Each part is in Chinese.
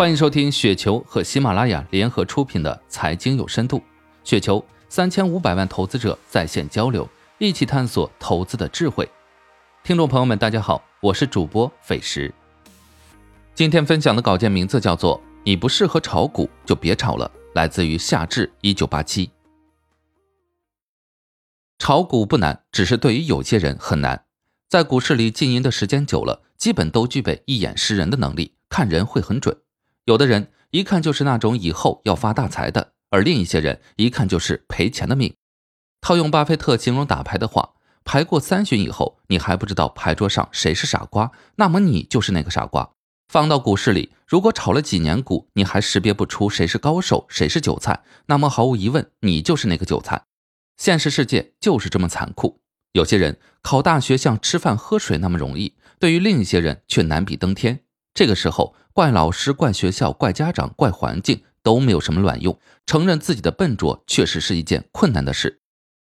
欢迎收听雪球和喜马拉雅联合出品的《财经有深度》，雪球三千五百万投资者在线交流，一起探索投资的智慧。听众朋友们，大家好，我是主播斐石。今天分享的稿件名字叫做《你不适合炒股就别炒了》，来自于夏至一九八七。炒股不难，只是对于有些人很难。在股市里经营的时间久了，基本都具备一眼识人的能力，看人会很准。有的人一看就是那种以后要发大财的，而另一些人一看就是赔钱的命。套用巴菲特形容打牌的话，牌过三巡以后，你还不知道牌桌上谁是傻瓜，那么你就是那个傻瓜。放到股市里，如果炒了几年股，你还识别不出谁是高手，谁是韭菜，那么毫无疑问，你就是那个韭菜。现实世界就是这么残酷。有些人考大学像吃饭喝水那么容易，对于另一些人却难比登天。这个时候，怪老师、怪学校、怪家长、怪环境都没有什么卵用。承认自己的笨拙，确实是一件困难的事。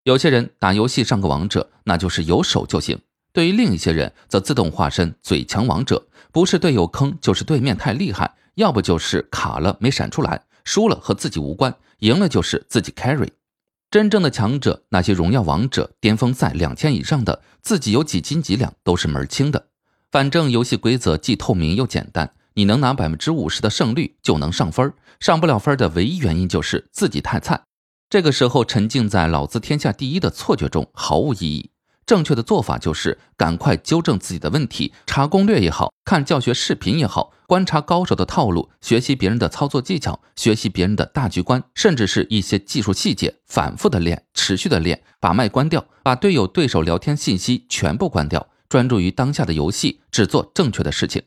有些人打游戏上个王者，那就是有手就行；对于另一些人，则自动化身嘴强王者，不是队友坑，就是对面太厉害，要不就是卡了没闪出来，输了和自己无关，赢了就是自己 carry。真正的强者，那些荣耀王者、巅峰赛两千以上的，自己有几斤几两都是门儿清的。反正游戏规则既透明又简单，你能拿百分之五十的胜率就能上分上不了分的唯一原因就是自己太菜。这个时候沉浸在“老子天下第一”的错觉中毫无意义。正确的做法就是赶快纠正自己的问题，查攻略也好看教学视频也好，观察高手的套路，学习别人的操作技巧，学习别人的大局观，甚至是一些技术细节，反复的练，持续的练，把麦关掉，把队友对手聊天信息全部关掉，专注于当下的游戏，只做正确的事情。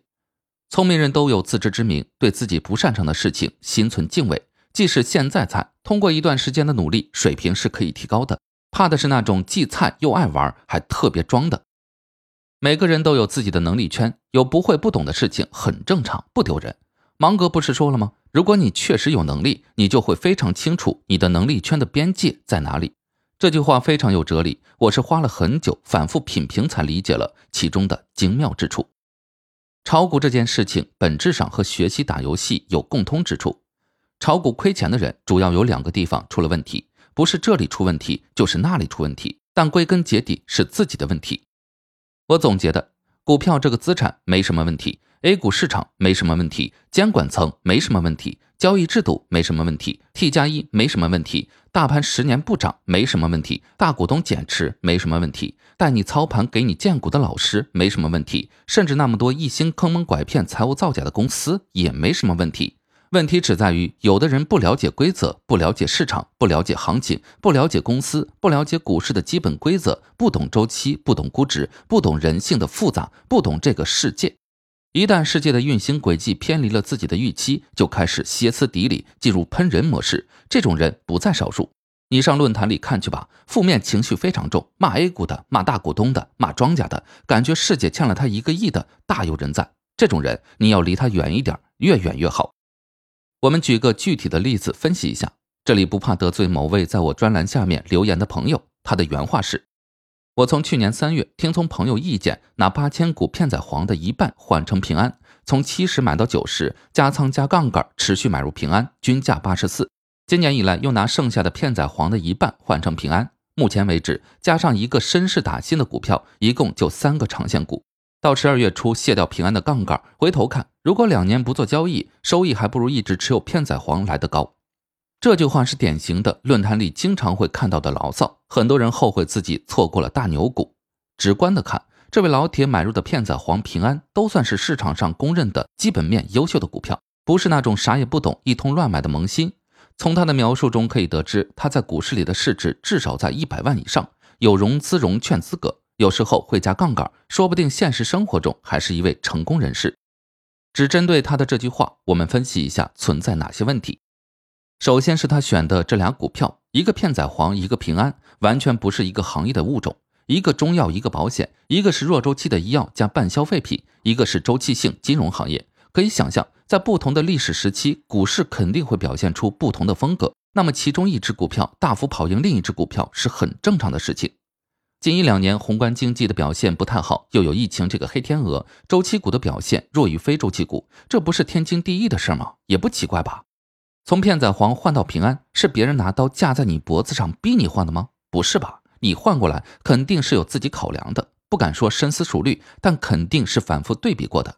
聪明人都有自知之明，对自己不擅长的事情心存敬畏，即使现在菜，通过一段时间的努力，水平是可以提高的。怕的是那种既菜又爱玩，还特别装的。每个人都有自己的能力圈，有不会不懂的事情很正常，不丢人。芒格不是说了吗？如果你确实有能力，你就会非常清楚你的能力圈的边界在哪里。这句话非常有哲理，我是花了很久反复品评才理解了其中的精妙之处。炒股这件事情本质上和学习打游戏有共通之处。炒股亏钱的人，主要有两个地方出了问题。不是这里出问题，就是那里出问题，但归根结底是自己的问题。我总结的，股票这个资产没什么问题，A 股市场没什么问题，监管层没什么问题，交易制度没什么问题，T 加一没什么问题，大盘十年不涨没什么问题，大股东减持没什么问题，带你操盘给你荐股的老师没什么问题，甚至那么多一心坑蒙拐骗、财务造假的公司也没什么问题。问题只在于，有的人不了解规则，不了解市场，不了解行情，不了解公司，不了解股市的基本规则，不懂周期，不懂估值，不懂人性的复杂，不懂这个世界。一旦世界的运行轨迹偏离了自己的预期，就开始歇斯底里，进入喷人模式。这种人不在少数。你上论坛里看去吧，负面情绪非常重，骂 A 股的，骂大股东的，骂庄家的，感觉世界欠了他一个亿的，大有人在。这种人，你要离他远一点，越远越好。我们举个具体的例子分析一下，这里不怕得罪某位在我专栏下面留言的朋友。他的原话是：我从去年三月听从朋友意见，拿八千股片仔癀的一半换成平安，从七十买到九十，加仓加杠杆，持续买入平安，均价八十四。今年以来又拿剩下的片仔癀的一半换成平安，目前为止加上一个绅士打新的股票，一共就三个长线股。到十二月初卸掉平安的杠杆，回头看，如果两年不做交易，收益还不如一直持有片仔癀来得高。这句话是典型的论坛里经常会看到的牢骚，很多人后悔自己错过了大牛股。直观的看，这位老铁买入的片仔癀、平安都算是市场上公认的基本面优秀的股票，不是那种啥也不懂一通乱买的萌新。从他的描述中可以得知，他在股市里的市值至少在一百万以上，有融资融券资格。有时候会加杠杆，说不定现实生活中还是一位成功人士。只针对他的这句话，我们分析一下存在哪些问题。首先是他选的这俩股票，一个片仔癀，一个平安，完全不是一个行业的物种。一个中药，一个保险，一个是弱周期的医药加半消费品，一个是周期性金融行业。可以想象，在不同的历史时期，股市肯定会表现出不同的风格。那么，其中一只股票大幅跑赢另一只股票是很正常的事情。近一两年宏观经济的表现不太好，又有疫情这个黑天鹅，周期股的表现弱于非周期股，这不是天经地义的事吗？也不奇怪吧？从片仔癀换到平安，是别人拿刀架在你脖子上逼你换的吗？不是吧？你换过来肯定是有自己考量的，不敢说深思熟虑，但肯定是反复对比过的。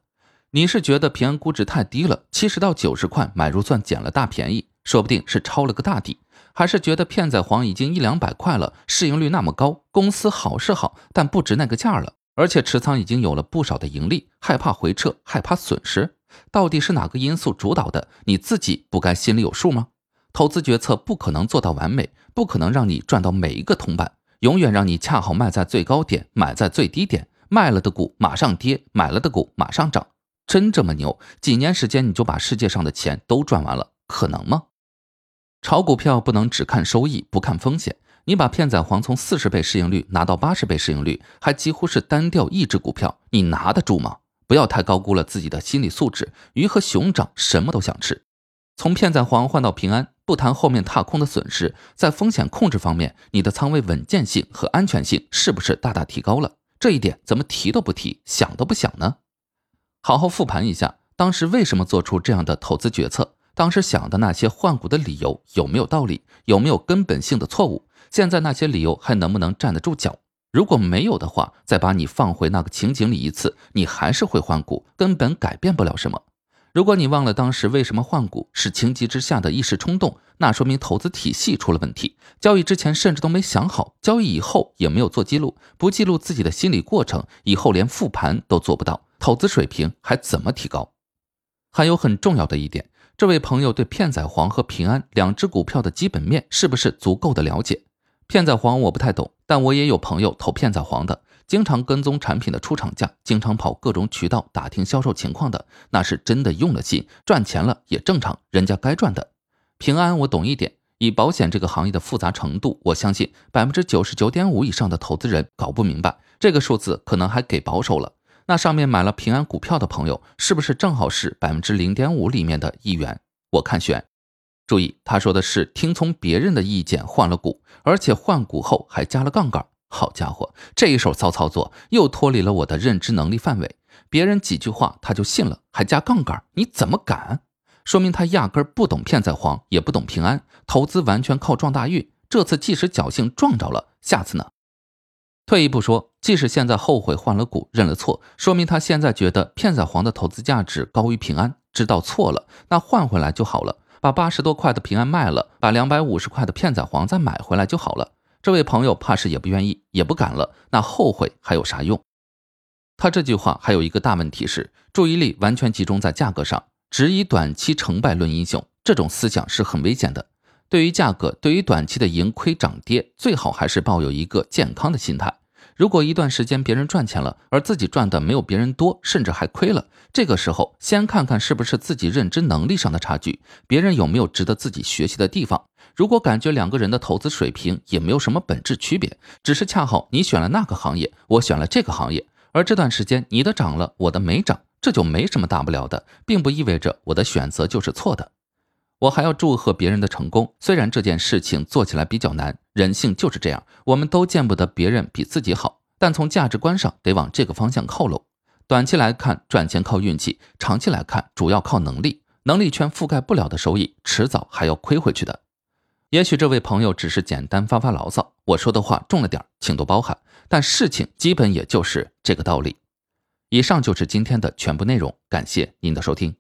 你是觉得平安估值太低了，七十到九十块买入算捡了大便宜，说不定是抄了个大底。还是觉得片仔癀已经一两百块了，市盈率那么高，公司好是好，但不值那个价了。而且持仓已经有了不少的盈利，害怕回撤，害怕损失，到底是哪个因素主导的？你自己不该心里有数吗？投资决策不可能做到完美，不可能让你赚到每一个铜板，永远让你恰好卖在最高点，买在最低点，卖了的股马上跌，买了的股马上涨，真这么牛？几年时间你就把世界上的钱都赚完了，可能吗？炒股票不能只看收益不看风险。你把片仔癀从四十倍市盈率拿到八十倍市盈率，还几乎是单调一只股票，你拿得住吗？不要太高估了自己的心理素质。鱼和熊掌什么都想吃。从片仔癀换到平安，不谈后面踏空的损失，在风险控制方面，你的仓位稳健性和安全性是不是大大提高了？这一点怎么提都不提，想都不想呢？好好复盘一下，当时为什么做出这样的投资决策？当时想的那些换股的理由有没有道理？有没有根本性的错误？现在那些理由还能不能站得住脚？如果没有的话，再把你放回那个情景里一次，你还是会换股，根本改变不了什么。如果你忘了当时为什么换股是情急之下的一时冲动，那说明投资体系出了问题。交易之前甚至都没想好，交易以后也没有做记录，不记录自己的心理过程，以后连复盘都做不到，投资水平还怎么提高？还有很重要的一点。这位朋友对片仔癀和平安两只股票的基本面是不是足够的了解？片仔癀我不太懂，但我也有朋友投片仔癀的，经常跟踪产品的出厂价，经常跑各种渠道打听销售情况的，那是真的用了心，赚钱了也正常，人家该赚的。平安我懂一点，以保险这个行业的复杂程度，我相信百分之九十九点五以上的投资人搞不明白，这个数字可能还给保守了。那上面买了平安股票的朋友，是不是正好是百分之零点五里面的一员？我看选。注意，他说的是听从别人的意见换了股，而且换股后还加了杠杆。好家伙，这一手骚操作又脱离了我的认知能力范围。别人几句话他就信了，还加杠杆，你怎么敢？说明他压根不懂片仔癀，也不懂平安，投资完全靠撞大运。这次即使侥幸撞着了，下次呢？退一步说，即使现在后悔换了股、认了错，说明他现在觉得片仔癀的投资价值高于平安，知道错了，那换回来就好了，把八十多块的平安卖了，把两百五十块的片仔癀再买回来就好了。这位朋友怕是也不愿意，也不敢了，那后悔还有啥用？他这句话还有一个大问题是，注意力完全集中在价格上，只以短期成败论英雄，这种思想是很危险的。对于价格，对于短期的盈亏涨跌，最好还是抱有一个健康的心态。如果一段时间别人赚钱了，而自己赚的没有别人多，甚至还亏了，这个时候先看看是不是自己认知能力上的差距，别人有没有值得自己学习的地方。如果感觉两个人的投资水平也没有什么本质区别，只是恰好你选了那个行业，我选了这个行业，而这段时间你的涨了，我的没涨，这就没什么大不了的，并不意味着我的选择就是错的。我还要祝贺别人的成功，虽然这件事情做起来比较难，人性就是这样，我们都见不得别人比自己好。但从价值观上得往这个方向靠拢。短期来看赚钱靠运气，长期来看主要靠能力。能力圈覆盖不了的收益，迟早还要亏回去的。也许这位朋友只是简单发发牢骚，我说的话重了点，请多包涵。但事情基本也就是这个道理。以上就是今天的全部内容，感谢您的收听。